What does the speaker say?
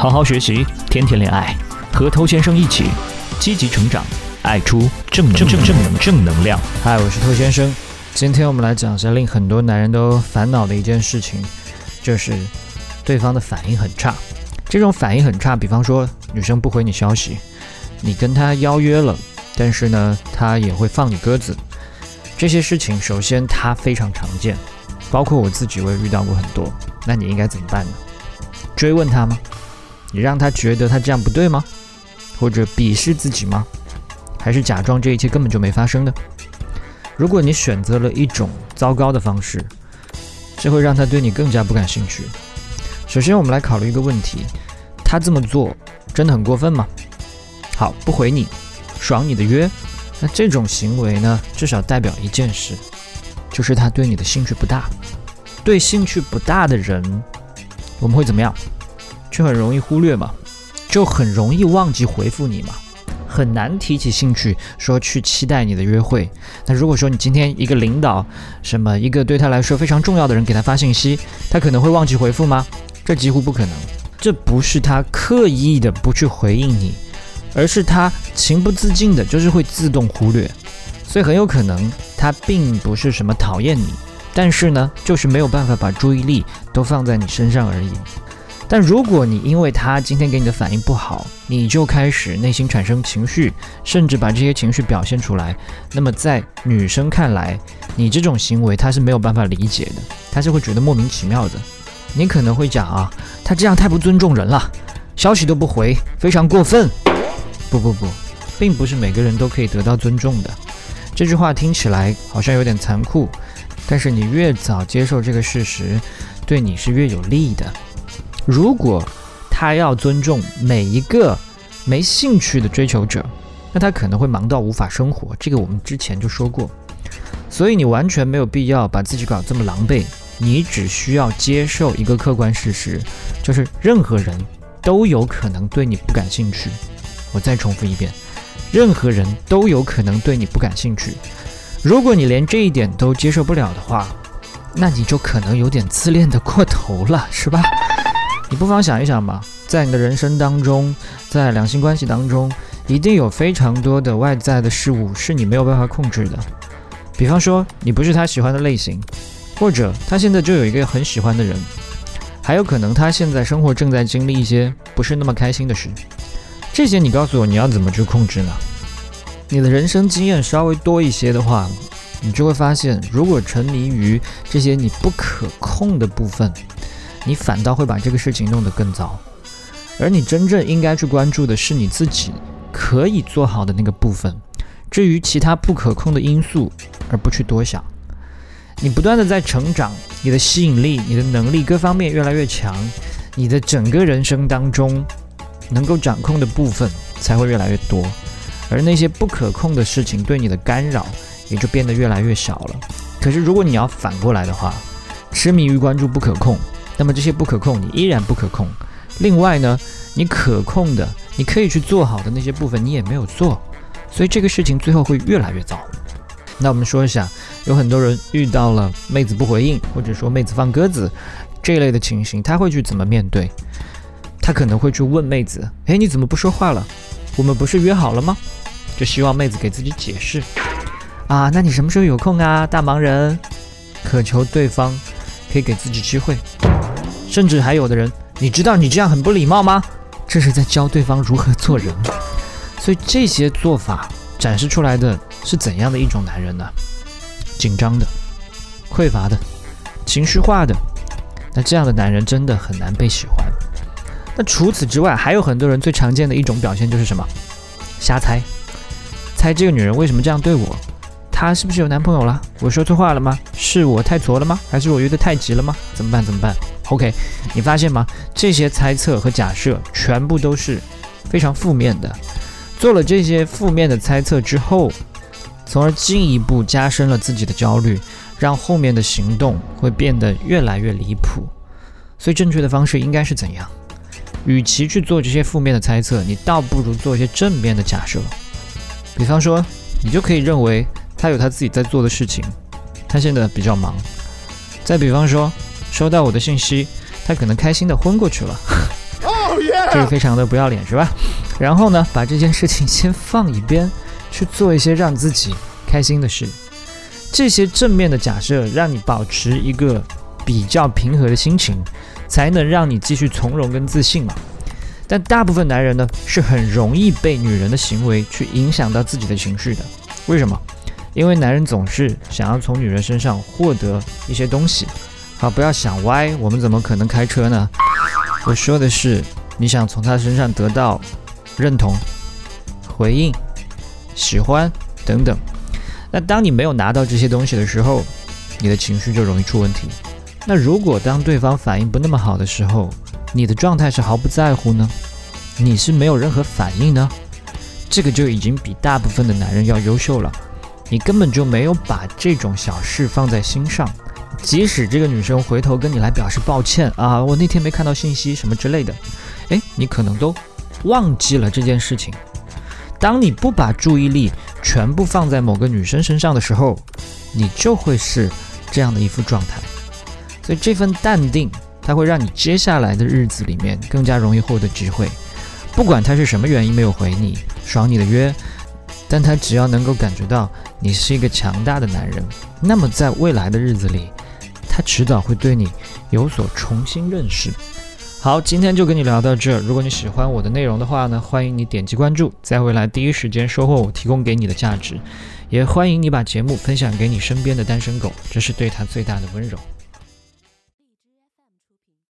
好好学习，天天恋爱，和头先生一起积极成长，爱出正正正正能正能量。嗨，我是头先生，今天我们来讲一下令很多男人都烦恼的一件事情，就是对方的反应很差。这种反应很差，比方说女生不回你消息，你跟她邀约了，但是呢，她也会放你鸽子。这些事情，首先它非常常见，包括我自己，我也遇到过很多。那你应该怎么办呢？追问他吗？你让他觉得他这样不对吗？或者鄙视自己吗？还是假装这一切根本就没发生的？如果你选择了一种糟糕的方式，这会让他对你更加不感兴趣。首先，我们来考虑一个问题：他这么做真的很过分吗？好，不回你，爽你的约。那这种行为呢，至少代表一件事，就是他对你的兴趣不大。对兴趣不大的人，我们会怎么样？却很容易忽略嘛，就很容易忘记回复你嘛，很难提起兴趣说去期待你的约会。那如果说你今天一个领导，什么一个对他来说非常重要的人给他发信息，他可能会忘记回复吗？这几乎不可能。这不是他刻意的不去回应你。而是他情不自禁的，就是会自动忽略，所以很有可能他并不是什么讨厌你，但是呢，就是没有办法把注意力都放在你身上而已。但如果你因为他今天给你的反应不好，你就开始内心产生情绪，甚至把这些情绪表现出来，那么在女生看来，你这种行为她是没有办法理解的，她是会觉得莫名其妙的。你可能会讲啊，他这样太不尊重人了，消息都不回，非常过分。不不不，并不是每个人都可以得到尊重的。这句话听起来好像有点残酷，但是你越早接受这个事实，对你是越有利的。如果他要尊重每一个没兴趣的追求者，那他可能会忙到无法生活。这个我们之前就说过，所以你完全没有必要把自己搞这么狼狈。你只需要接受一个客观事实，就是任何人都有可能对你不感兴趣。我再重复一遍，任何人都有可能对你不感兴趣。如果你连这一点都接受不了的话，那你就可能有点自恋的过头了，是吧？你不妨想一想吧，在你的人生当中，在两性关系当中，一定有非常多的外在的事物是你没有办法控制的。比方说，你不是他喜欢的类型，或者他现在就有一个很喜欢的人，还有可能他现在生活正在经历一些不是那么开心的事。这些你告诉我你要怎么去控制呢？你的人生经验稍微多一些的话，你就会发现，如果沉迷于这些你不可控的部分，你反倒会把这个事情弄得更糟。而你真正应该去关注的是你自己可以做好的那个部分。至于其他不可控的因素，而不去多想。你不断的在成长，你的吸引力、你的能力各方面越来越强，你的整个人生当中。能够掌控的部分才会越来越多，而那些不可控的事情对你的干扰也就变得越来越小了。可是，如果你要反过来的话，痴迷于关注不可控，那么这些不可控你依然不可控。另外呢，你可控的、你可以去做好的那些部分你也没有做，所以这个事情最后会越来越糟。那我们说一下，有很多人遇到了妹子不回应，或者说妹子放鸽子这一类的情形，他会去怎么面对？他可能会去问妹子：“哎，你怎么不说话了？我们不是约好了吗？”就希望妹子给自己解释。啊，那你什么时候有空啊，大忙人？渴求对方可以给自己机会。甚至还有的人，你知道你这样很不礼貌吗？这是在教对方如何做人。所以这些做法展示出来的是怎样的一种男人呢？紧张的、匮乏的、情绪化的。那这样的男人真的很难被喜欢。那除此之外，还有很多人最常见的一种表现就是什么？瞎猜，猜这个女人为什么这样对我？她是不是有男朋友了？我说错话了吗？是我太挫了吗？还是我约得太急了吗？怎么办？怎么办？OK，你发现吗？这些猜测和假设全部都是非常负面的。做了这些负面的猜测之后，从而进一步加深了自己的焦虑，让后面的行动会变得越来越离谱。所以正确的方式应该是怎样？与其去做这些负面的猜测，你倒不如做一些正面的假设。比方说，你就可以认为他有他自己在做的事情，他现在比较忙。再比方说，收到我的信息，他可能开心的昏过去了。这个非常的不要脸是吧？然后呢，把这件事情先放一边，去做一些让自己开心的事。这些正面的假设，让你保持一个比较平和的心情，才能让你继续从容跟自信嘛。但大部分男人呢，是很容易被女人的行为去影响到自己的情绪的。为什么？因为男人总是想要从女人身上获得一些东西。好，不要想歪，我们怎么可能开车呢？我说的是，你想从他身上得到认同、回应、喜欢等等。那当你没有拿到这些东西的时候，你的情绪就容易出问题。那如果当对方反应不那么好的时候，你的状态是毫不在乎呢？你是没有任何反应呢？这个就已经比大部分的男人要优秀了。你根本就没有把这种小事放在心上，即使这个女生回头跟你来表示抱歉啊，我那天没看到信息什么之类的，诶，你可能都忘记了这件事情。当你不把注意力全部放在某个女生身上的时候，你就会是这样的一副状态。所以这份淡定，它会让你接下来的日子里面更加容易获得机会。不管他是什么原因没有回你，爽你的约，但他只要能够感觉到你是一个强大的男人，那么在未来的日子里，他迟早会对你有所重新认识。好，今天就跟你聊到这。如果你喜欢我的内容的话呢，欢迎你点击关注，再回来第一时间收获我提供给你的价值。也欢迎你把节目分享给你身边的单身狗，这是对他最大的温柔。